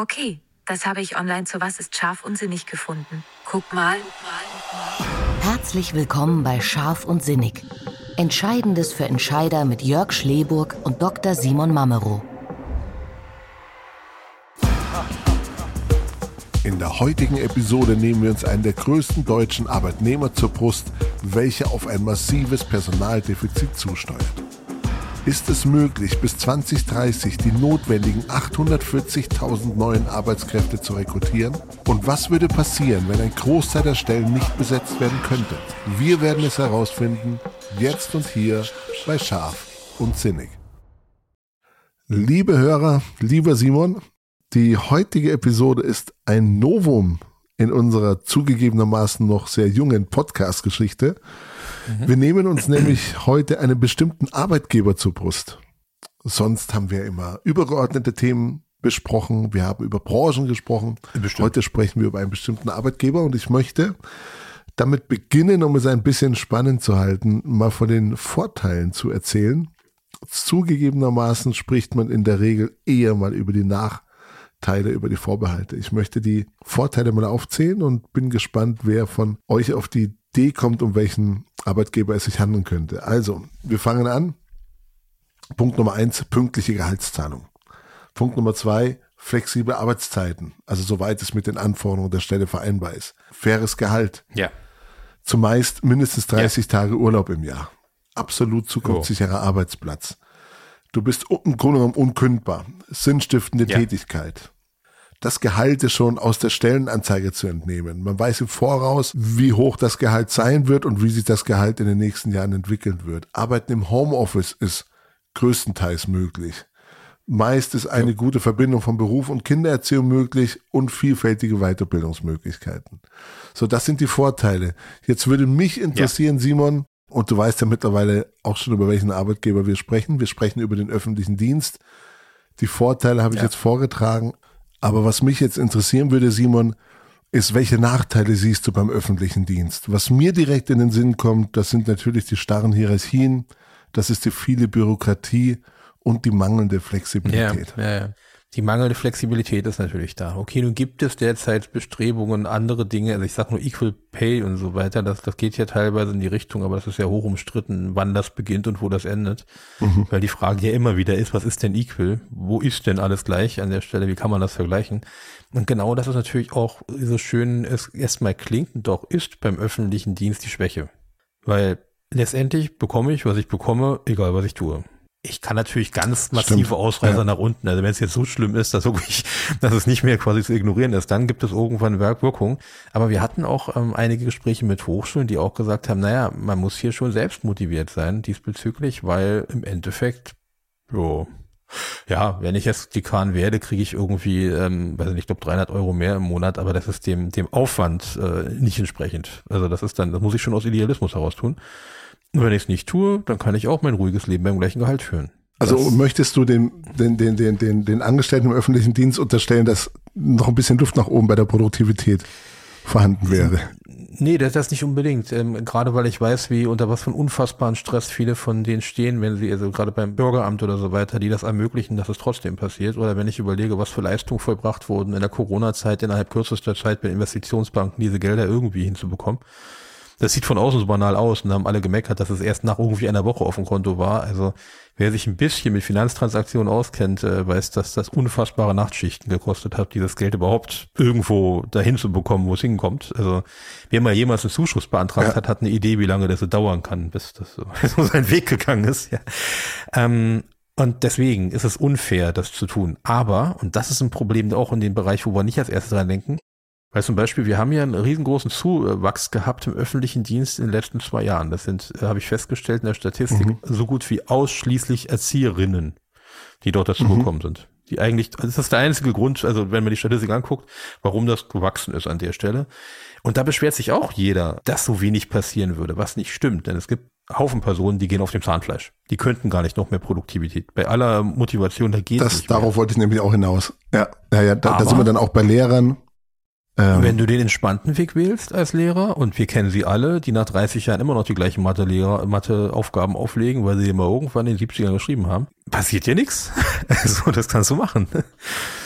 Okay, das habe ich online zu Was ist scharf und sinnig gefunden. Guck mal. Herzlich willkommen bei Scharf und Sinnig. Entscheidendes für Entscheider mit Jörg Schleburg und Dr. Simon Mamero. In der heutigen Episode nehmen wir uns einen der größten deutschen Arbeitnehmer zur Brust, welcher auf ein massives Personaldefizit zusteuert. Ist es möglich, bis 2030 die notwendigen 840.000 neuen Arbeitskräfte zu rekrutieren? Und was würde passieren, wenn ein Großteil der Stellen nicht besetzt werden könnte? Wir werden es herausfinden, jetzt und hier bei Scharf und Sinnig. Liebe Hörer, lieber Simon, die heutige Episode ist ein Novum in unserer zugegebenermaßen noch sehr jungen Podcast-Geschichte. Wir nehmen uns nämlich heute einen bestimmten Arbeitgeber zur Brust. Sonst haben wir immer übergeordnete Themen besprochen. Wir haben über Branchen gesprochen. Bestimmt. Heute sprechen wir über einen bestimmten Arbeitgeber und ich möchte damit beginnen, um es ein bisschen spannend zu halten, mal von den Vorteilen zu erzählen. Zugegebenermaßen spricht man in der Regel eher mal über die Nachteile, über die Vorbehalte. Ich möchte die Vorteile mal aufzählen und bin gespannt, wer von euch auf die Idee kommt, um welchen Arbeitgeber es sich handeln könnte. Also, wir fangen an. Punkt Nummer eins, pünktliche Gehaltszahlung. Punkt Nummer zwei, flexible Arbeitszeiten, also soweit es mit den Anforderungen der Stelle vereinbar ist. Faires Gehalt. Ja. Zumeist mindestens 30 Tage Urlaub im Jahr. Absolut zukunftssicherer Arbeitsplatz. Du bist im Grunde genommen unkündbar. Sinnstiftende Ja. Tätigkeit. Das Gehalt ist schon aus der Stellenanzeige zu entnehmen. Man weiß im Voraus, wie hoch das Gehalt sein wird und wie sich das Gehalt in den nächsten Jahren entwickeln wird. Arbeiten im Homeoffice ist größtenteils möglich. Meist ist eine gute Verbindung von Beruf und Kindererziehung möglich und vielfältige Weiterbildungsmöglichkeiten. So, das sind die Vorteile. Jetzt würde mich interessieren, Simon, und du weißt ja mittlerweile auch schon, über welchen Arbeitgeber wir sprechen. Wir sprechen über den öffentlichen Dienst. Die Vorteile habe ich Ja. jetzt vorgetragen. Aber was mich jetzt interessieren würde, Simon, ist, welche Nachteile siehst du beim öffentlichen Dienst? Was mir direkt in den Sinn kommt, das sind natürlich die starren Hierarchien, das ist die viele Bürokratie und die mangelnde Ja, Flexibilität. ja, ja. Die mangelnde Flexibilität ist natürlich da. Okay, nun gibt es derzeit Bestrebungen, andere Dinge, also ich sag nur Equal Pay und so weiter, das, das geht ja teilweise in die Richtung, aber das ist ja hoch umstritten, wann das beginnt und wo das endet. Weil die Frage ja immer wieder ist, was ist denn Equal? Wo ist denn alles gleich an der Stelle? Wie kann man das vergleichen? Und genau das ist natürlich auch so schön es erstmal klingt doch ist beim öffentlichen Dienst die Schwäche. Weil letztendlich bekomme ich, was ich bekomme, egal was ich tue. Ich kann natürlich ganz massive Stimmt. Ausreißer Ja. nach unten. Also wenn es jetzt so schlimm ist, dass wirklich, dass es nicht mehr quasi zu ignorieren ist, dann gibt es irgendwann Werkwirkung. Aber wir hatten auch ähm, einige Gespräche mit Hochschulen, die auch gesagt haben, naja, man muss hier schon selbst motiviert sein diesbezüglich, weil im Endeffekt, jo, ja, wenn ich jetzt Dekan werde, kriege ich irgendwie, ähm, weiß nicht, ich glaube 300 Euro mehr im Monat, aber das ist dem, dem Aufwand äh, nicht entsprechend. Also das ist dann, das muss ich schon aus Idealismus heraus tun. Und wenn ich es nicht tue, dann kann ich auch mein ruhiges Leben beim gleichen Gehalt führen. Also Das- möchtest du den, den, den, den, den, den Angestellten im öffentlichen Dienst unterstellen, dass noch ein bisschen Luft nach oben bei der Produktivität vorhanden wäre? Nee, das, das nicht unbedingt. Ähm, gerade weil ich weiß, wie unter was für einen unfassbaren Stress viele von denen stehen, wenn sie, also gerade beim Bürgeramt oder so weiter, die das ermöglichen, dass es trotzdem passiert. Oder wenn ich überlege, was für Leistungen vollbracht wurden in der Corona-Zeit, innerhalb kürzester Zeit bei Investitionsbanken diese Gelder irgendwie hinzubekommen. Das sieht von außen so banal aus und haben alle gemeckert, dass es erst nach irgendwie einer Woche auf dem Konto war. Also wer sich ein bisschen mit Finanztransaktionen auskennt, äh, weiß, dass das unfassbare Nachtschichten gekostet hat, dieses Geld überhaupt irgendwo dahin zu bekommen, wo es hinkommt. Also wer mal jemals einen Zuschuss beantragt Ja. hat, hat eine Idee, wie lange das so dauern kann, bis das so, so seinen Weg gegangen ist. Ja. Ähm, und deswegen ist es unfair, das zu tun. Aber, und das ist ein Problem auch in dem Bereich, wo wir nicht als erstes dran denken, weil zum Beispiel, wir haben ja einen riesengroßen Zuwachs gehabt im öffentlichen Dienst in den letzten zwei Jahren. Das sind, äh, habe ich festgestellt in der Statistik, so gut wie ausschließlich Erzieherinnen, die dort dazu gekommen sind. Die eigentlich, das ist der einzige Grund, also wenn man die Statistik anguckt, warum das gewachsen ist an der Stelle. Und da beschwert sich auch jeder, dass so wenig passieren würde, was nicht stimmt. Denn es gibt Haufen Personen, die gehen auf dem Zahnfleisch. Die könnten gar nicht noch mehr Produktivität. Bei aller Motivation, da geht Das, darauf wollte ich nämlich auch hinaus. Ja, ja, ja da, da sind wir dann auch bei Lehrern. Ähm, Wenn du den entspannten Weg wählst als Lehrer, und wir kennen sie alle, die nach 30 Jahren immer noch die gleichen Mathe-Lehrer, Mathe-Aufgaben auflegen, weil sie immer irgendwann in den 70ern geschrieben haben, passiert dir nichts. Also, das kannst du machen.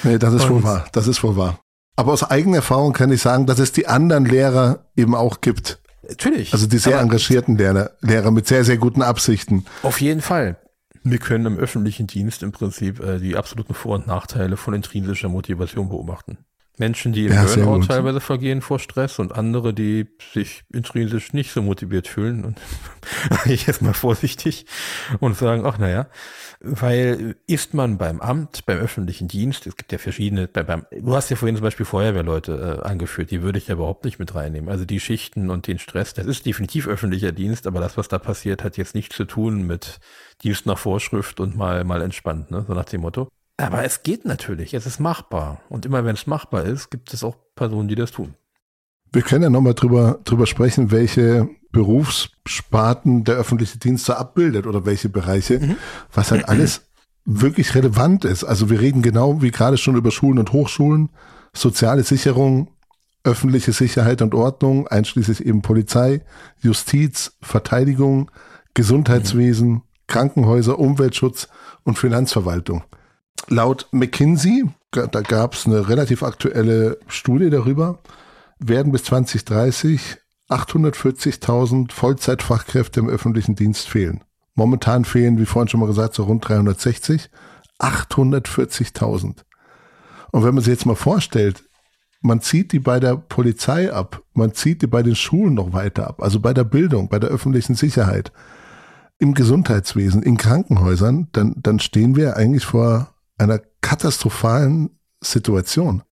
Nee, das ist und, wohl wahr. Das ist wohl wahr. Aber aus eigener Erfahrung kann ich sagen, dass es die anderen Lehrer eben auch gibt. Natürlich. Also die sehr engagierten Lehrer, Lehrer mit sehr, sehr guten Absichten. Auf jeden Fall. Wir können im öffentlichen Dienst im Prinzip äh, die absoluten Vor- und Nachteile von intrinsischer Motivation beumchten. Menschen, die im ja, Burnout teilweise vergehen vor Stress und andere, die sich intrinsisch nicht so motiviert fühlen und ich jetzt mal vorsichtig und sagen, ach naja, weil ist man beim Amt, beim öffentlichen Dienst, es gibt ja verschiedene, beim, du hast ja vorhin zum Beispiel Feuerwehrleute äh, angeführt, die würde ich ja überhaupt nicht mit reinnehmen. Also die Schichten und den Stress, das ist definitiv öffentlicher Dienst, aber das, was da passiert, hat jetzt nichts zu tun mit Dienst nach Vorschrift und mal, mal entspannt, ne? so nach dem Motto. Aber es geht natürlich, es ist machbar. Und immer wenn es machbar ist, gibt es auch Personen, die das tun. Wir können ja nochmal drüber, drüber sprechen, welche Berufssparten der öffentliche Dienst so abbildet oder welche Bereiche, mhm. was halt alles wirklich relevant ist. Also wir reden genau wie gerade schon über Schulen und Hochschulen, soziale Sicherung, öffentliche Sicherheit und Ordnung, einschließlich eben Polizei, Justiz, Verteidigung, Gesundheitswesen, mhm. Krankenhäuser, Umweltschutz und Finanzverwaltung. Laut McKinsey, da gab es eine relativ aktuelle Studie darüber, werden bis 2030 840.000 Vollzeitfachkräfte im öffentlichen Dienst fehlen. Momentan fehlen, wie vorhin schon mal gesagt, so rund 360. 840.000. Und wenn man sich jetzt mal vorstellt, man zieht die bei der Polizei ab, man zieht die bei den Schulen noch weiter ab, also bei der Bildung, bei der öffentlichen Sicherheit, im Gesundheitswesen, in Krankenhäusern, dann, dann stehen wir eigentlich vor einer katastrophalen Situation.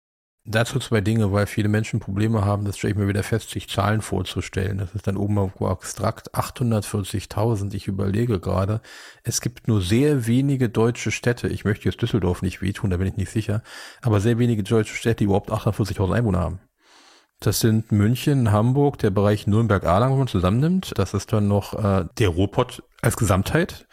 Dazu zwei Dinge, weil viele Menschen Probleme haben, das stelle ich mir wieder fest, sich Zahlen vorzustellen. Das ist dann oben auf abstrakt 840.000. Ich überlege gerade, es gibt nur sehr wenige deutsche Städte. Ich möchte jetzt Düsseldorf nicht wehtun, da bin ich nicht sicher. Aber sehr wenige deutsche Städte, die überhaupt 840.000 Einwohner haben. Das sind München, Hamburg, der Bereich Nürnberg-Aarlang, wenn man zusammennimmt. Das ist dann noch äh, der Ruhrpott als Gesamtheit.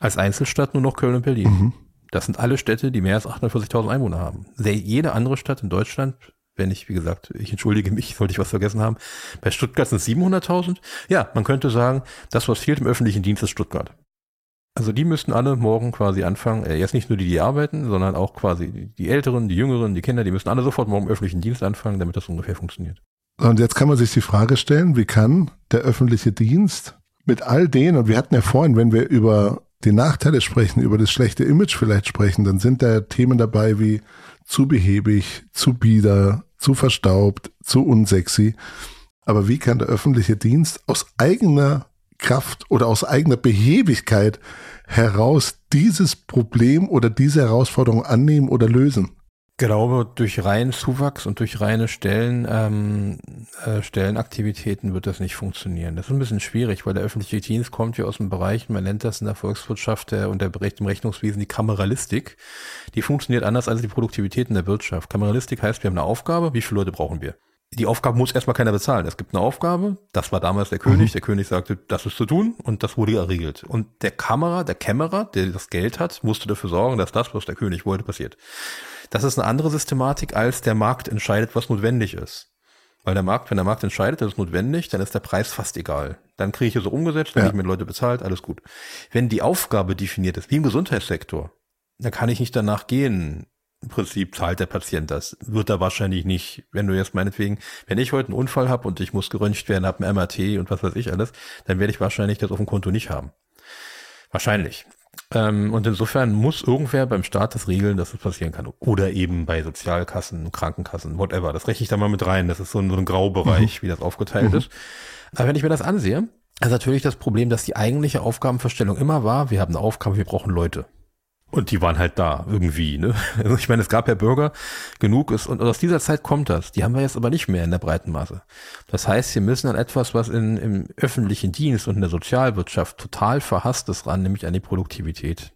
Als Einzelstadt nur noch Köln und Berlin. Mhm. Das sind alle Städte, die mehr als 840.000 Einwohner haben. Jede andere Stadt in Deutschland, wenn ich, wie gesagt, ich entschuldige mich, sollte ich was vergessen haben, bei Stuttgart sind es 700.000. Ja, man könnte sagen, das, was fehlt im öffentlichen Dienst, ist Stuttgart. Also die müssten alle morgen quasi anfangen, äh, jetzt nicht nur die, die arbeiten, sondern auch quasi die Älteren, die Jüngeren, die Kinder, die müssen alle sofort morgen im öffentlichen Dienst anfangen, damit das ungefähr funktioniert. Und jetzt kann man sich die Frage stellen, wie kann der öffentliche Dienst mit all denen, und wir hatten ja vorhin, wenn wir über die Nachteile sprechen, über das schlechte Image vielleicht sprechen, dann sind da Themen dabei wie zu behäbig, zu bieder, zu verstaubt, zu unsexy. Aber wie kann der öffentliche Dienst aus eigener Kraft oder aus eigener Behebigkeit heraus dieses Problem oder diese Herausforderung annehmen oder lösen? Glaube, durch reinen Zuwachs und durch reine Stellen, ähm, äh, Stellenaktivitäten wird das nicht funktionieren. Das ist ein bisschen schwierig, weil der öffentliche Dienst kommt ja aus dem Bereich, man nennt das in der Volkswirtschaft der, und der Bericht im Rechnungswesen die Kameralistik. Die funktioniert anders als die Produktivität in der Wirtschaft. Kameralistik heißt, wir haben eine Aufgabe, wie viele Leute brauchen wir? Die Aufgabe muss erstmal keiner bezahlen. Es gibt eine Aufgabe, das war damals der König, mhm. der König sagte, das ist zu tun und das wurde geregelt. Und der Kamera, der Kämmerer, der das Geld hat, musste dafür sorgen, dass das, was der König wollte, passiert. Das ist eine andere Systematik, als der Markt entscheidet, was notwendig ist. Weil der Markt, wenn der Markt entscheidet, das ist notwendig, dann ist der Preis fast egal. Dann kriege ich es so umgesetzt, dann ja. ich mir Leute bezahlt, alles gut. Wenn die Aufgabe definiert ist, wie im Gesundheitssektor, dann kann ich nicht danach gehen. Im Prinzip zahlt der Patient das. Wird er wahrscheinlich nicht. Wenn du jetzt meinetwegen, wenn ich heute einen Unfall habe und ich muss geröntgt werden, habe ein MRT und was weiß ich alles, dann werde ich wahrscheinlich das auf dem Konto nicht haben. Wahrscheinlich. Ähm, und insofern muss irgendwer beim Staat das regeln, dass das passieren kann. Oder eben bei Sozialkassen, Krankenkassen, whatever. Das rechne ich da mal mit rein. Das ist so ein, so ein Graubereich, mhm. wie das aufgeteilt mhm. ist. Aber wenn ich mir das ansehe, ist natürlich das Problem, dass die eigentliche Aufgabenverstellung immer war, wir haben eine Aufgabe, wir brauchen Leute. Und die waren halt da irgendwie, ne? Also ich meine, es gab ja Bürger, genug ist, und aus dieser Zeit kommt das. Die haben wir jetzt aber nicht mehr in der breiten Masse. Das heißt, wir müssen an etwas, was in, im öffentlichen Dienst und in der Sozialwirtschaft total verhasst ist, ran, nämlich an die Produktivität.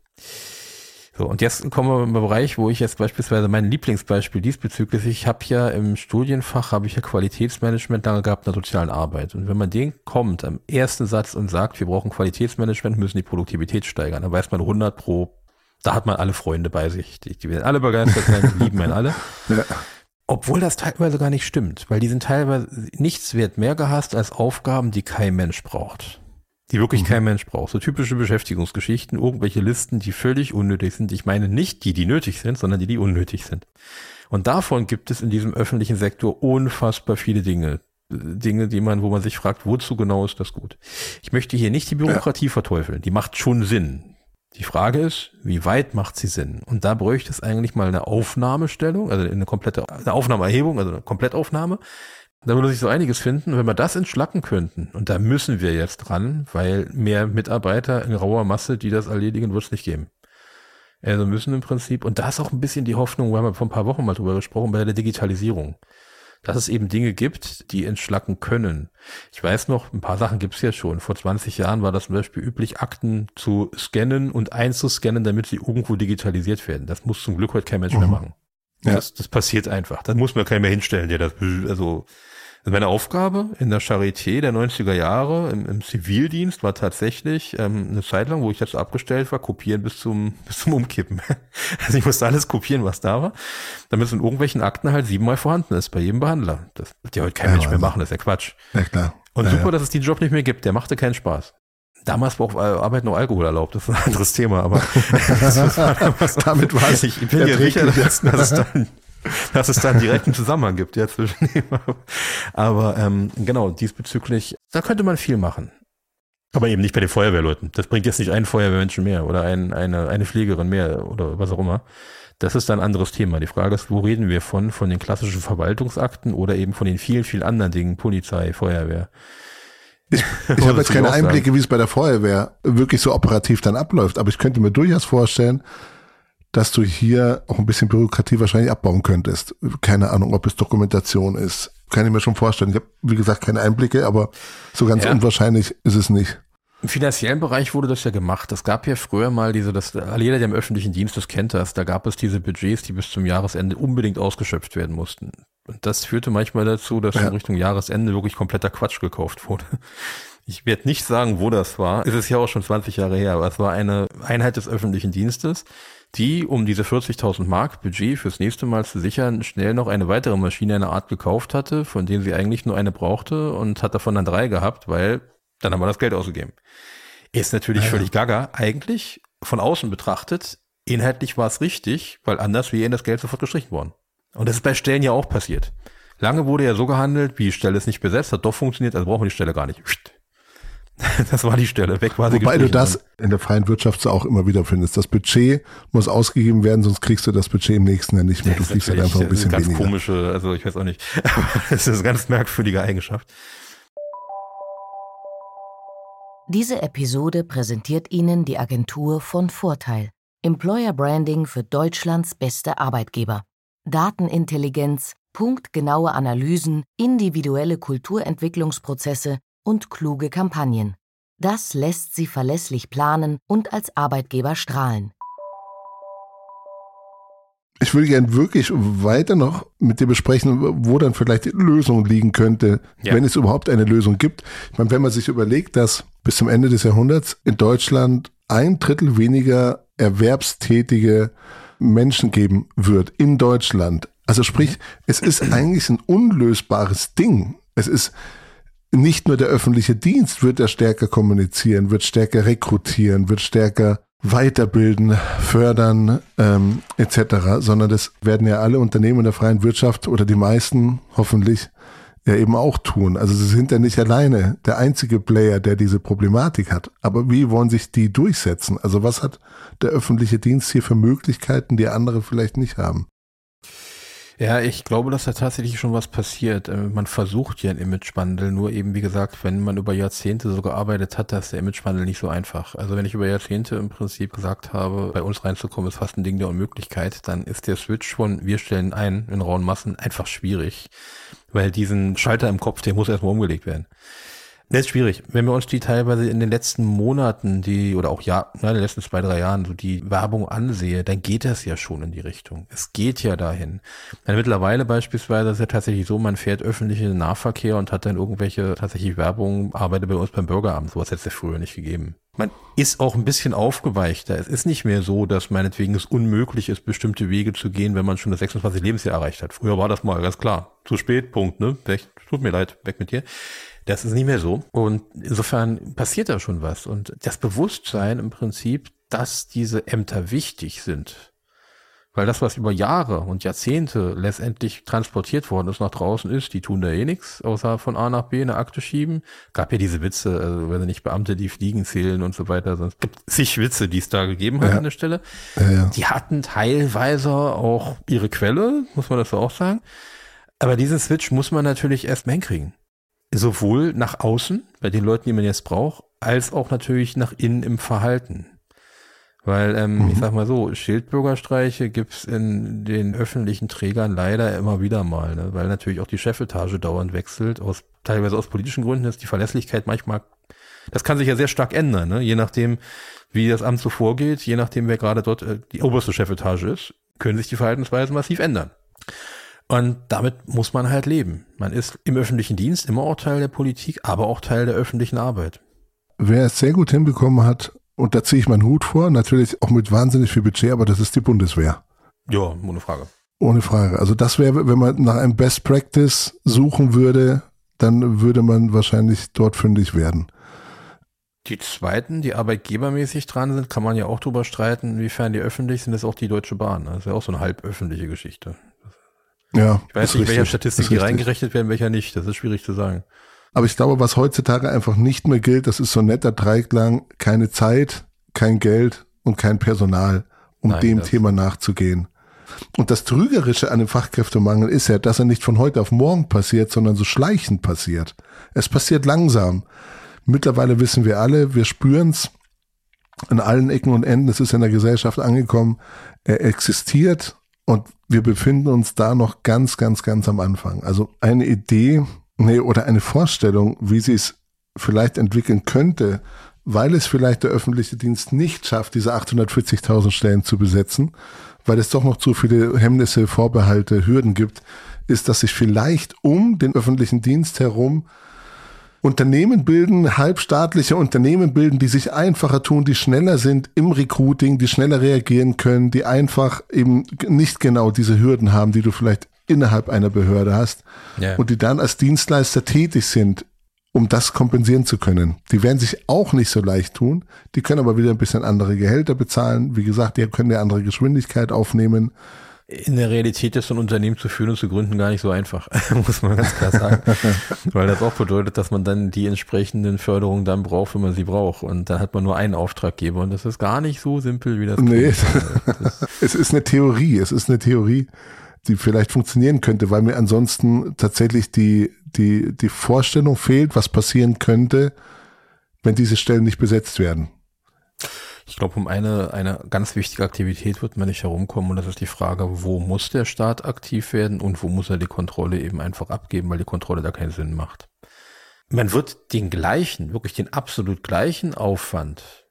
So, und jetzt kommen wir im Bereich, wo ich jetzt beispielsweise mein Lieblingsbeispiel diesbezüglich, ich habe ja im Studienfach, habe ich ja Qualitätsmanagement lange gehabt in der sozialen Arbeit. Und wenn man den kommt am ersten Satz und sagt, wir brauchen Qualitätsmanagement, müssen die Produktivität steigern, dann weiß man 100 pro da hat man alle Freunde bei sich. Die, die werden alle begeistert sein, die lieben einen alle. Ja. Obwohl das teilweise gar nicht stimmt, weil die sind teilweise nichts wert mehr gehasst als Aufgaben, die kein Mensch braucht. Die wirklich mhm. kein Mensch braucht. So typische Beschäftigungsgeschichten, irgendwelche Listen, die völlig unnötig sind. Ich meine nicht die, die nötig sind, sondern die, die unnötig sind. Und davon gibt es in diesem öffentlichen Sektor unfassbar viele Dinge. Dinge, die man, wo man sich fragt, wozu genau ist das gut? Ich möchte hier nicht die Bürokratie ja. verteufeln. Die macht schon Sinn. Die Frage ist, wie weit macht sie Sinn? Und da bräuchte es eigentlich mal eine Aufnahmestellung, also eine komplette eine Aufnahmeerhebung, also eine Komplettaufnahme. Da würde sich so einiges finden, wenn wir das entschlacken könnten. Und da müssen wir jetzt dran, weil mehr Mitarbeiter in rauer Masse, die das erledigen, wird es nicht geben. Also müssen im Prinzip, und da ist auch ein bisschen die Hoffnung, wir haben vor ein paar Wochen mal drüber gesprochen, bei der Digitalisierung dass es eben Dinge gibt, die entschlacken können. Ich weiß noch, ein paar Sachen gibt es ja schon. Vor 20 Jahren war das zum Beispiel üblich, Akten zu scannen und einzuscannen, damit sie irgendwo digitalisiert werden. Das muss zum Glück heute kein Mensch mhm. mehr machen. Ja. Das, das passiert einfach. Da muss man keiner mehr hinstellen, der das, also also meine Aufgabe in der Charité der 90er Jahre im, im Zivildienst war tatsächlich ähm, eine Zeit lang, wo ich jetzt abgestellt war, kopieren bis zum, bis zum Umkippen. Also ich musste alles kopieren, was da war, damit es in irgendwelchen Akten halt siebenmal vorhanden ist bei jedem Behandler. Das wird ja heute kein ja, Mensch mehr machen, das ist ja Quatsch. Ja, klar. Und ja, super, ja. dass es den Job nicht mehr gibt, der machte keinen Spaß. Damals war auf Arbeit noch Alkohol erlaubt, das ist ein anderes Thema, aber damit war es. Ich bin ja sicher, dass, dass es dann dass es da einen direkten Zusammenhang gibt ja zwischen dem. Aber ähm, genau, diesbezüglich, da könnte man viel machen. Aber eben nicht bei den Feuerwehrleuten. Das bringt jetzt nicht einen Feuerwehrmenschen mehr oder ein, eine, eine Pflegerin mehr oder was auch immer. Das ist dann ein anderes Thema. Die Frage ist, wo reden wir von? Von den klassischen Verwaltungsakten oder eben von den vielen, vielen anderen Dingen, Polizei, Feuerwehr. Ich, ich habe jetzt keine Einblicke, wie es bei der Feuerwehr wirklich so operativ dann abläuft, aber ich könnte mir durchaus vorstellen, dass du hier auch ein bisschen Bürokratie wahrscheinlich abbauen könntest. Keine Ahnung, ob es Dokumentation ist. Kann ich mir schon vorstellen. Ich habe, wie gesagt, keine Einblicke, aber so ganz ja. unwahrscheinlich ist es nicht. Im finanziellen Bereich wurde das ja gemacht. Es gab ja früher mal diese, das, jeder, der im öffentlichen Dienst das kennt das, da gab es diese Budgets, die bis zum Jahresende unbedingt ausgeschöpft werden mussten. Und das führte manchmal dazu, dass ja. in Richtung Jahresende wirklich kompletter Quatsch gekauft wurde. Ich werde nicht sagen, wo das war. Es ist ja auch schon 20 Jahre her, aber es war eine Einheit des öffentlichen Dienstes, die, um diese 40.000 Mark Budget fürs nächste Mal zu sichern, schnell noch eine weitere Maschine einer Art gekauft hatte, von denen sie eigentlich nur eine brauchte und hat davon dann drei gehabt, weil dann haben wir das Geld ausgegeben. Ist natürlich ja. völlig gaga. Eigentlich, von außen betrachtet, inhaltlich war es richtig, weil anders wäre ihnen das Geld sofort gestrichen worden. Und das ist bei Stellen ja auch passiert. Lange wurde ja so gehandelt, wie die Stelle ist nicht besetzt, hat doch funktioniert, also brauchen wir die Stelle gar nicht. Das war die Stelle, weg war sie Wobei du das in der freien Wirtschaft auch immer wieder findest. Das Budget muss ausgegeben werden, sonst kriegst du das Budget im nächsten Jahr nicht mehr. Du kriegst halt einfach ein bisschen ganz weniger. komische, also ich weiß auch nicht. das ist eine ganz merkwürdige Eigenschaft. Diese Episode präsentiert Ihnen die Agentur von Vorteil. Employer Branding für Deutschlands beste Arbeitgeber. Datenintelligenz, punktgenaue Analysen, individuelle Kulturentwicklungsprozesse und kluge Kampagnen. Das lässt sie verlässlich planen und als Arbeitgeber strahlen. Ich würde gerne wirklich weiter noch mit dir besprechen, wo dann vielleicht die Lösung liegen könnte, ja. wenn es überhaupt eine Lösung gibt. Ich meine, wenn man sich überlegt, dass bis zum Ende des Jahrhunderts in Deutschland ein Drittel weniger erwerbstätige Menschen geben wird in Deutschland. Also sprich, es ist eigentlich ein unlösbares Ding. Es ist nicht nur der öffentliche Dienst wird er stärker kommunizieren, wird stärker rekrutieren, wird stärker weiterbilden, fördern ähm, etc., sondern das werden ja alle Unternehmen der freien Wirtschaft oder die meisten hoffentlich ja eben auch tun. Also sie sind ja nicht alleine der einzige Player, der diese Problematik hat. Aber wie wollen sich die durchsetzen? Also was hat der öffentliche Dienst hier für Möglichkeiten, die andere vielleicht nicht haben? Ja, ich glaube, dass da tatsächlich schon was passiert. Äh, man versucht ja ein Imagewandel, nur eben, wie gesagt, wenn man über Jahrzehnte so gearbeitet hat, da ist der Imagewandel nicht so einfach. Also wenn ich über Jahrzehnte im Prinzip gesagt habe, bei uns reinzukommen ist fast ein Ding der Unmöglichkeit, dann ist der Switch von wir stellen ein in rauen Massen einfach schwierig, weil diesen Schalter im Kopf, der muss erstmal umgelegt werden. Das ist schwierig. Wenn wir uns die teilweise in den letzten Monaten, die, oder auch ja, in den letzten zwei, drei Jahren, so die Werbung ansehe, dann geht das ja schon in die Richtung. Es geht ja dahin. Dann mittlerweile beispielsweise ist ja tatsächlich so, man fährt öffentlichen Nahverkehr und hat dann irgendwelche tatsächlich Werbung, arbeitet bei uns beim Bürgeramt. Sowas hätte es ja früher nicht gegeben. Man ist auch ein bisschen aufgeweichter. Es ist nicht mehr so, dass meinetwegen es unmöglich ist, bestimmte Wege zu gehen, wenn man schon das 26 Lebensjahr erreicht hat. Früher war das mal ganz klar. Zu spät, Punkt, ne? Tut mir leid, weg mit dir. Das ist nicht mehr so. Und insofern passiert da schon was. Und das Bewusstsein im Prinzip, dass diese Ämter wichtig sind, weil das, was über Jahre und Jahrzehnte letztendlich transportiert worden ist nach draußen ist, die tun da eh nichts, außer von A nach B eine Akte schieben. Gab ja diese Witze, also wenn nicht Beamte, die Fliegen zählen und so weiter. Sonst gibt zig Witze, die es da gegeben hat ja. an der Stelle. Ja, ja. Die hatten teilweise auch ihre Quelle, muss man das so auch sagen. Aber diesen Switch muss man natürlich erst mal hinkriegen sowohl nach außen, bei den Leuten, die man jetzt braucht, als auch natürlich nach innen im Verhalten. Weil, ähm, mhm. ich sag mal so, Schildbürgerstreiche gibt's in den öffentlichen Trägern leider immer wieder mal, ne? weil natürlich auch die Chefetage dauernd wechselt, aus, teilweise aus politischen Gründen ist die Verlässlichkeit manchmal, das kann sich ja sehr stark ändern, ne? je nachdem, wie das Amt so vorgeht, je nachdem, wer gerade dort äh, die oberste Chefetage ist, können sich die Verhaltensweisen massiv ändern. Und damit muss man halt leben. Man ist im öffentlichen Dienst immer auch Teil der Politik, aber auch Teil der öffentlichen Arbeit. Wer es sehr gut hinbekommen hat, und da ziehe ich meinen Hut vor, natürlich auch mit wahnsinnig viel Budget, aber das ist die Bundeswehr. Ja, ohne Frage. Ohne Frage. Also das wäre, wenn man nach einem Best Practice suchen würde, dann würde man wahrscheinlich dort fündig werden. Die zweiten, die arbeitgebermäßig dran sind, kann man ja auch drüber streiten, inwiefern die öffentlich sind, das ist auch die Deutsche Bahn. Das ist ja auch so eine halböffentliche Geschichte. Ja, ich weiß nicht, richtig, welcher Statistik die reingerechnet werden, welcher nicht. Das ist schwierig zu sagen. Aber ich glaube, was heutzutage einfach nicht mehr gilt, das ist so ein netter Dreiklang, keine Zeit, kein Geld und kein Personal, um Nein, dem Thema nachzugehen. Und das Trügerische an dem Fachkräftemangel ist ja, dass er nicht von heute auf morgen passiert, sondern so schleichend passiert. Es passiert langsam. Mittlerweile wissen wir alle, wir spüren es an allen Ecken und Enden, es ist in der Gesellschaft angekommen, er existiert und wir befinden uns da noch ganz, ganz, ganz am Anfang. Also eine Idee, nee, oder eine Vorstellung, wie sie es vielleicht entwickeln könnte, weil es vielleicht der öffentliche Dienst nicht schafft, diese 840.000 Stellen zu besetzen, weil es doch noch zu viele Hemmnisse, Vorbehalte, Hürden gibt, ist, dass sich vielleicht um den öffentlichen Dienst herum Unternehmen bilden, halbstaatliche Unternehmen bilden, die sich einfacher tun, die schneller sind im Recruiting, die schneller reagieren können, die einfach eben nicht genau diese Hürden haben, die du vielleicht innerhalb einer Behörde hast ja. und die dann als Dienstleister tätig sind, um das kompensieren zu können. Die werden sich auch nicht so leicht tun, die können aber wieder ein bisschen andere Gehälter bezahlen. Wie gesagt, die können eine andere Geschwindigkeit aufnehmen in der Realität ist so ein Unternehmen zu führen und zu gründen gar nicht so einfach, muss man ganz klar sagen. Weil das auch bedeutet, dass man dann die entsprechenden Förderungen dann braucht, wenn man sie braucht. Und dann hat man nur einen Auftraggeber und das ist gar nicht so simpel, wie das Nee, das es ist eine Theorie, es ist eine Theorie, die vielleicht funktionieren könnte, weil mir ansonsten tatsächlich die, die, die Vorstellung fehlt, was passieren könnte, wenn diese Stellen nicht besetzt werden. Ich glaube, um eine, eine ganz wichtige Aktivität wird man nicht herumkommen und das ist die Frage, wo muss der Staat aktiv werden und wo muss er die Kontrolle eben einfach abgeben, weil die Kontrolle da keinen Sinn macht. Man wird den gleichen, wirklich den absolut gleichen Aufwand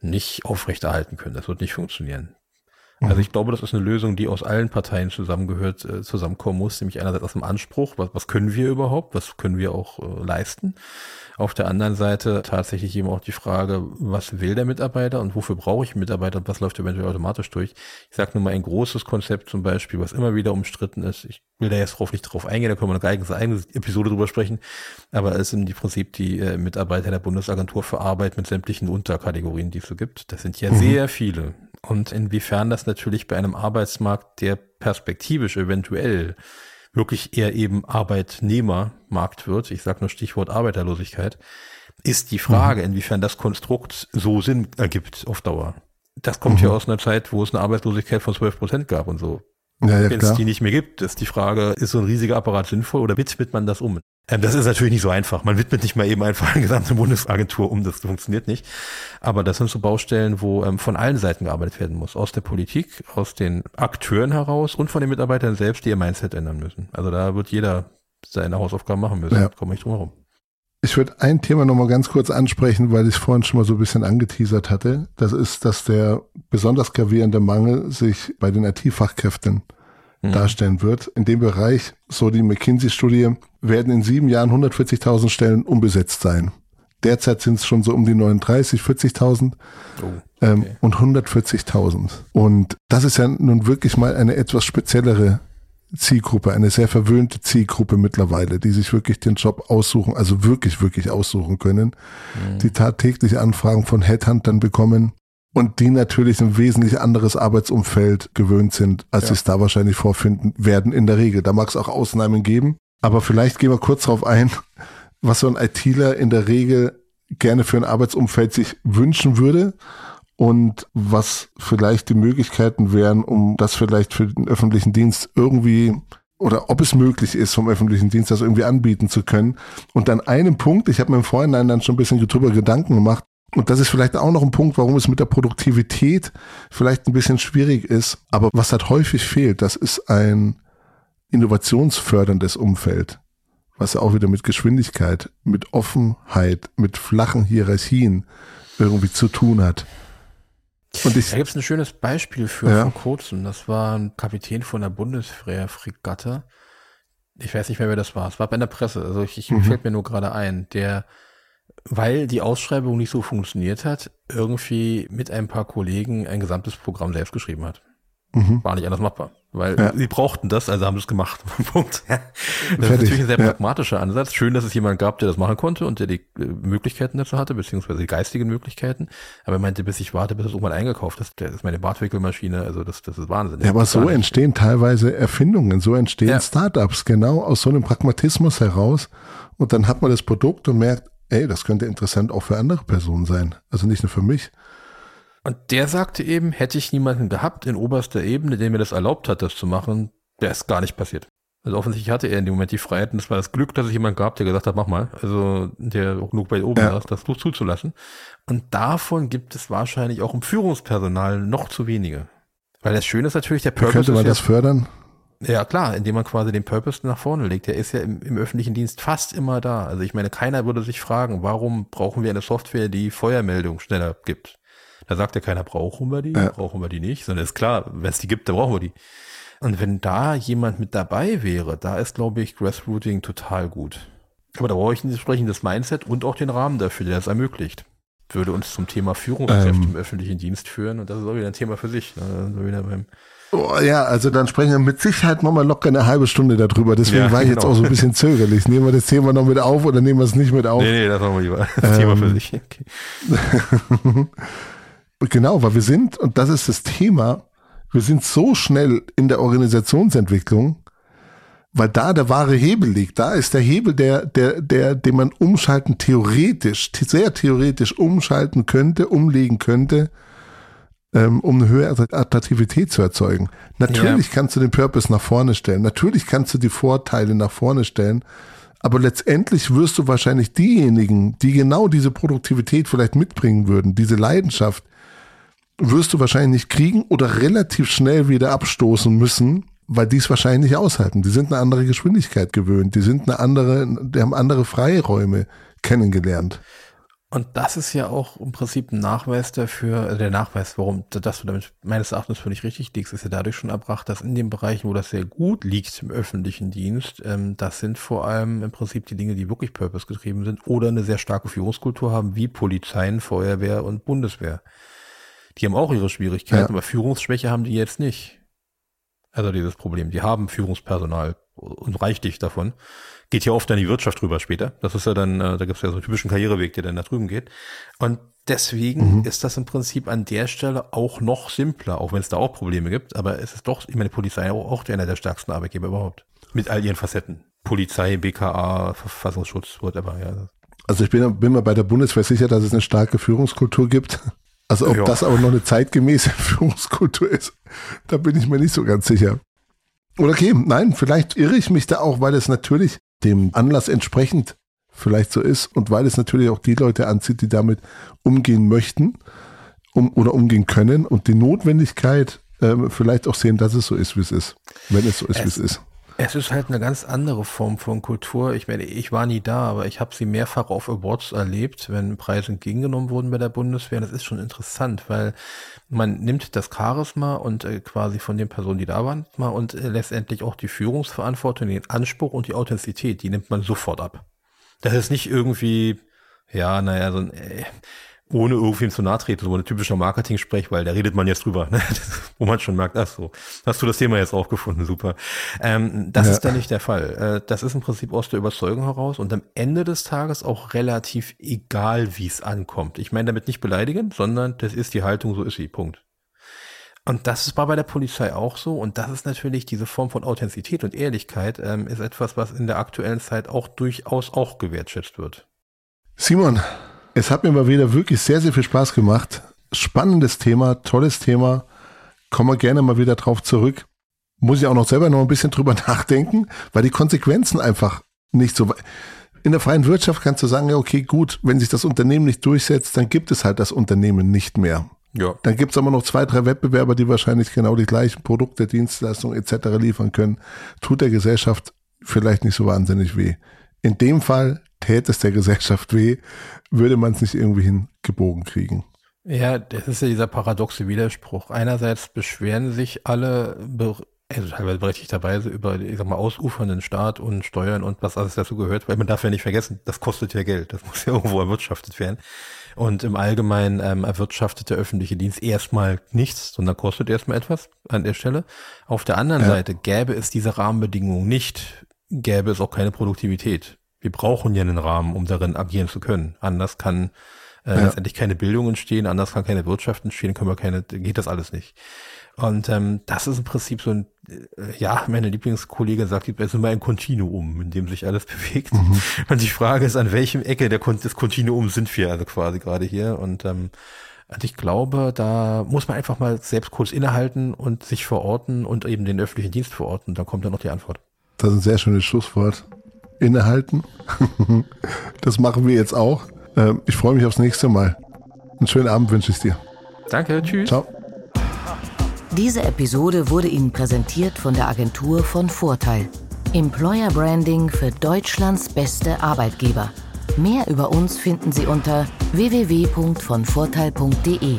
nicht aufrechterhalten können. Das wird nicht funktionieren. Also mhm. ich glaube, das ist eine Lösung, die aus allen Parteien zusammengehört, äh, zusammenkommen muss, nämlich einerseits aus dem Anspruch, was, was können wir überhaupt, was können wir auch äh, leisten auf der anderen Seite tatsächlich eben auch die Frage, was will der Mitarbeiter und wofür brauche ich einen Mitarbeiter und was läuft eventuell automatisch durch. Ich sage nur mal ein großes Konzept zum Beispiel, was immer wieder umstritten ist. Ich will da jetzt drauf nicht drauf eingehen, da können wir eine eigene, eigene Episode drüber sprechen. Aber es sind im Prinzip die äh, Mitarbeiter der Bundesagentur für Arbeit mit sämtlichen Unterkategorien, die es so gibt. Das sind ja mhm. sehr viele. Und inwiefern das natürlich bei einem Arbeitsmarkt, der perspektivisch eventuell wirklich eher eben Arbeitnehmermarkt wird, ich sage nur Stichwort Arbeiterlosigkeit, ist die Frage, mhm. inwiefern das Konstrukt so Sinn ergibt auf Dauer. Das kommt mhm. ja aus einer Zeit, wo es eine Arbeitslosigkeit von 12 Prozent gab und so. Ja, ja, Wenn es die nicht mehr gibt, ist die Frage, ist so ein riesiger Apparat sinnvoll oder widmet man das um? Ähm, das ist natürlich nicht so einfach. Man widmet nicht mal eben einfach eine gesamte Bundesagentur um, das funktioniert nicht. Aber das sind so Baustellen, wo ähm, von allen Seiten gearbeitet werden muss. Aus der Politik, aus den Akteuren heraus und von den Mitarbeitern selbst, die ihr Mindset ändern müssen. Also da wird jeder seine Hausaufgaben machen müssen. Ja. Kommt nicht drum herum. Ich würde ein Thema nochmal ganz kurz ansprechen, weil ich es vorhin schon mal so ein bisschen angeteasert hatte. Das ist, dass der besonders gravierende Mangel sich bei den IT-Fachkräften mhm. darstellen wird. In dem Bereich, so die McKinsey-Studie, werden in sieben Jahren 140.000 Stellen unbesetzt sein. Derzeit sind es schon so um die 39, 40.000 oh, okay. ähm, und 140.000. Und das ist ja nun wirklich mal eine etwas speziellere Zielgruppe, eine sehr verwöhnte Zielgruppe mittlerweile, die sich wirklich den Job aussuchen, also wirklich, wirklich aussuchen können, mhm. die tagtäglich Anfragen von Headhuntern bekommen und die natürlich ein wesentlich anderes Arbeitsumfeld gewöhnt sind, als ja. sie es da wahrscheinlich vorfinden werden in der Regel. Da mag es auch Ausnahmen geben, aber vielleicht gehen wir kurz darauf ein, was so ein ITler in der Regel gerne für ein Arbeitsumfeld sich wünschen würde und was vielleicht die Möglichkeiten wären, um das vielleicht für den öffentlichen Dienst irgendwie oder ob es möglich ist, vom öffentlichen Dienst das irgendwie anbieten zu können. Und an einem Punkt, ich habe mir im Vorhinein dann schon ein bisschen drüber Gedanken gemacht, und das ist vielleicht auch noch ein Punkt, warum es mit der Produktivität vielleicht ein bisschen schwierig ist. Aber was halt häufig fehlt, das ist ein innovationsförderndes Umfeld, was auch wieder mit Geschwindigkeit, mit Offenheit, mit flachen Hierarchien irgendwie zu tun hat. Und ich, da gibt es ein schönes Beispiel für ja. vor kurzem. Das war ein Kapitän von der Bundeswehr-Fregatte. Ich weiß nicht mehr, wer das war. Es war bei der Presse. Also ich, ich mhm. fällt mir nur gerade ein, der, weil die Ausschreibung nicht so funktioniert hat, irgendwie mit ein paar Kollegen ein gesamtes Programm selbst geschrieben hat. Mhm. War nicht anders machbar. Weil ja. sie brauchten das, also haben sie es gemacht. Punkt. Das Fertig. ist natürlich ein sehr pragmatischer ja. Ansatz. Schön, dass es jemand gab, der das machen konnte und der die äh, Möglichkeiten dazu hatte, beziehungsweise die geistigen Möglichkeiten. Aber er meinte, bis ich warte, bis es irgendwann eingekauft ist. Das ist meine Bartwickelmaschine, also das, das ist Wahnsinn. Ja, aber so entstehen teilweise Erfindungen, so entstehen ja. Startups, genau aus so einem Pragmatismus heraus. Und dann hat man das Produkt und merkt, ey, das könnte interessant auch für andere Personen sein. Also nicht nur für mich. Und der sagte eben, hätte ich niemanden gehabt in oberster Ebene, der mir das erlaubt hat, das zu machen, wäre es gar nicht passiert. Also offensichtlich hatte er in dem Moment die Freiheit und es war das Glück, dass ich jemanden gab, der gesagt hat, mach mal. Also der auch genug bei oben ja. ist, das zuzulassen. Und davon gibt es wahrscheinlich auch im Führungspersonal noch zu wenige. Weil das Schöne ist natürlich, der Purpose. Wie könnte man das fördern? Ja, klar, indem man quasi den Purpose nach vorne legt. Der ist ja im, im, öffentlichen Dienst fast immer da. Also ich meine, keiner würde sich fragen, warum brauchen wir eine Software, die Feuermeldung schneller gibt? Da sagt ja keiner, brauchen wir die, ja. brauchen wir die nicht, sondern ist klar, wenn es die gibt, dann brauchen wir die. Und wenn da jemand mit dabei wäre, da ist, glaube ich, Grassrooting total gut. Aber da brauche ich ein entsprechendes Mindset und auch den Rahmen dafür, der das ermöglicht. Würde uns zum Thema Führungskräfte ähm. im öffentlichen Dienst führen und das ist auch wieder ein Thema für sich. Ne? Oh, ja, also dann sprechen wir mit Sicherheit nochmal locker eine halbe Stunde darüber. Deswegen ja, war ich genau. jetzt auch so ein bisschen zögerlich. Nehmen wir das Thema noch mit auf oder nehmen wir es nicht mit auf? Nee, nee, das machen wir lieber. Das ähm, Thema für sich. Okay. Genau, weil wir sind, und das ist das Thema, wir sind so schnell in der Organisationsentwicklung, weil da der wahre Hebel liegt. Da ist der Hebel, der, der, der, den man umschalten theoretisch, sehr theoretisch umschalten könnte, umlegen könnte, ähm, um eine höhere Attraktivität zu erzeugen. Natürlich ja. kannst du den Purpose nach vorne stellen. Natürlich kannst du die Vorteile nach vorne stellen. Aber letztendlich wirst du wahrscheinlich diejenigen, die genau diese Produktivität vielleicht mitbringen würden, diese Leidenschaft, wirst du wahrscheinlich nicht kriegen oder relativ schnell wieder abstoßen müssen, weil die es wahrscheinlich nicht aushalten. Die sind eine andere Geschwindigkeit gewöhnt, die sind eine andere, die haben andere Freiräume kennengelernt. Und das ist ja auch im Prinzip ein Nachweis dafür, also der Nachweis, warum das du damit meines Erachtens völlig richtig liegst, ist ja dadurch schon erbracht, dass in den Bereichen, wo das sehr gut liegt im öffentlichen Dienst, ähm, das sind vor allem im Prinzip die Dinge, die wirklich purpose getrieben sind oder eine sehr starke Führungskultur haben, wie Polizeien, Feuerwehr und Bundeswehr. Die haben auch ihre Schwierigkeiten, ja. aber Führungsschwäche haben die jetzt nicht. Also dieses Problem. Die haben Führungspersonal und reichlich davon. Geht ja oft an die Wirtschaft drüber später. Das ist ja dann, äh, da gibt es ja so einen typischen Karriereweg, der dann da drüben geht. Und deswegen mhm. ist das im Prinzip an der Stelle auch noch simpler, auch wenn es da auch Probleme gibt. Aber es ist doch, ich meine, Polizei auch, auch einer der stärksten Arbeitgeber überhaupt. Mit all ihren Facetten. Polizei, BKA, Verfassungsschutz, whatever, ja. Also ich bin, bin mir bei der Bundeswehr sicher, dass es eine starke Führungskultur gibt. Also ob ja. das aber noch eine zeitgemäße Führungskultur ist, da bin ich mir nicht so ganz sicher. Oder okay, nein, vielleicht irre ich mich da auch, weil es natürlich dem Anlass entsprechend vielleicht so ist und weil es natürlich auch die Leute anzieht, die damit umgehen möchten um, oder umgehen können und die Notwendigkeit ähm, vielleicht auch sehen, dass es so ist, wie es ist, wenn es so ist, wie es ist. Es ist halt eine ganz andere Form von Kultur. Ich meine, ich war nie da, aber ich habe sie mehrfach auf Awards erlebt, wenn Preise entgegengenommen wurden bei der Bundeswehr. Das ist schon interessant, weil man nimmt das Charisma und äh, quasi von den Personen, die da waren, mal und äh, letztendlich auch die Führungsverantwortung, den Anspruch und die Authentizität, die nimmt man sofort ab. Das ist nicht irgendwie, ja, naja, so ein, äh, ohne irgendwem zu nahe treten, so ein typischer Marketing-Sprech, weil da redet man jetzt drüber, ne? wo man schon merkt, ach so, hast du das Thema jetzt auch gefunden, super. Ähm, das ja. ist dann nicht der Fall. Äh, das ist im Prinzip aus der Überzeugung heraus und am Ende des Tages auch relativ egal, wie es ankommt. Ich meine damit nicht beleidigen, sondern das ist die Haltung, so ist sie, Punkt. Und das war bei der Polizei auch so. Und das ist natürlich diese Form von Authentizität und Ehrlichkeit, ähm, ist etwas, was in der aktuellen Zeit auch durchaus auch gewertschätzt wird. Simon, es hat mir mal wieder wirklich sehr, sehr viel Spaß gemacht. Spannendes Thema, tolles Thema. Kommen wir gerne mal wieder drauf zurück. Muss ich auch noch selber noch ein bisschen drüber nachdenken, weil die Konsequenzen einfach nicht so. In der freien Wirtschaft kannst du sagen, ja, okay, gut, wenn sich das Unternehmen nicht durchsetzt, dann gibt es halt das Unternehmen nicht mehr. Ja. Dann gibt es aber noch zwei, drei Wettbewerber, die wahrscheinlich genau die gleichen Produkte, Dienstleistungen etc. liefern können. Tut der Gesellschaft vielleicht nicht so wahnsinnig weh. In dem Fall täte es der Gesellschaft weh, würde man es nicht irgendwie hingebogen kriegen. Ja, das ist ja dieser paradoxe Widerspruch. Einerseits beschweren sich alle, also teilweise berechtigterweise, über, ich sag mal, ausufernden Staat und Steuern und was alles dazu gehört, weil man darf ja nicht vergessen, das kostet ja Geld, das muss ja irgendwo erwirtschaftet werden. Und im Allgemeinen ähm, erwirtschaftet der öffentliche Dienst erstmal nichts, sondern kostet erstmal etwas an der Stelle. Auf der anderen ja. Seite gäbe es diese Rahmenbedingungen nicht, gäbe es auch keine Produktivität wir brauchen ja einen Rahmen, um darin agieren zu können. Anders kann äh, ja. letztendlich keine Bildung entstehen, anders kann keine Wirtschaft entstehen, können wir keine, geht das alles nicht. Und ähm, das ist im Prinzip so ein, äh, ja, meine Lieblingskollegin sagt, es ist immer ein Kontinuum, in dem sich alles bewegt. Mhm. Und die Frage ist, an welchem Ecke der, des Kontinuums sind wir also quasi gerade hier. Und ähm, also ich glaube, da muss man einfach mal selbst kurz innehalten und sich verorten und eben den öffentlichen Dienst verorten. Da kommt dann noch die Antwort. Das ist ein sehr schönes Schlusswort innehalten. das machen wir jetzt auch. Ähm, ich freue mich aufs nächste Mal. Einen schönen Abend wünsche ich dir. Danke, tschüss. Ciao. Diese Episode wurde Ihnen präsentiert von der Agentur von Vorteil. Employer Branding für Deutschlands beste Arbeitgeber. Mehr über uns finden Sie unter www.vonvorteil.de.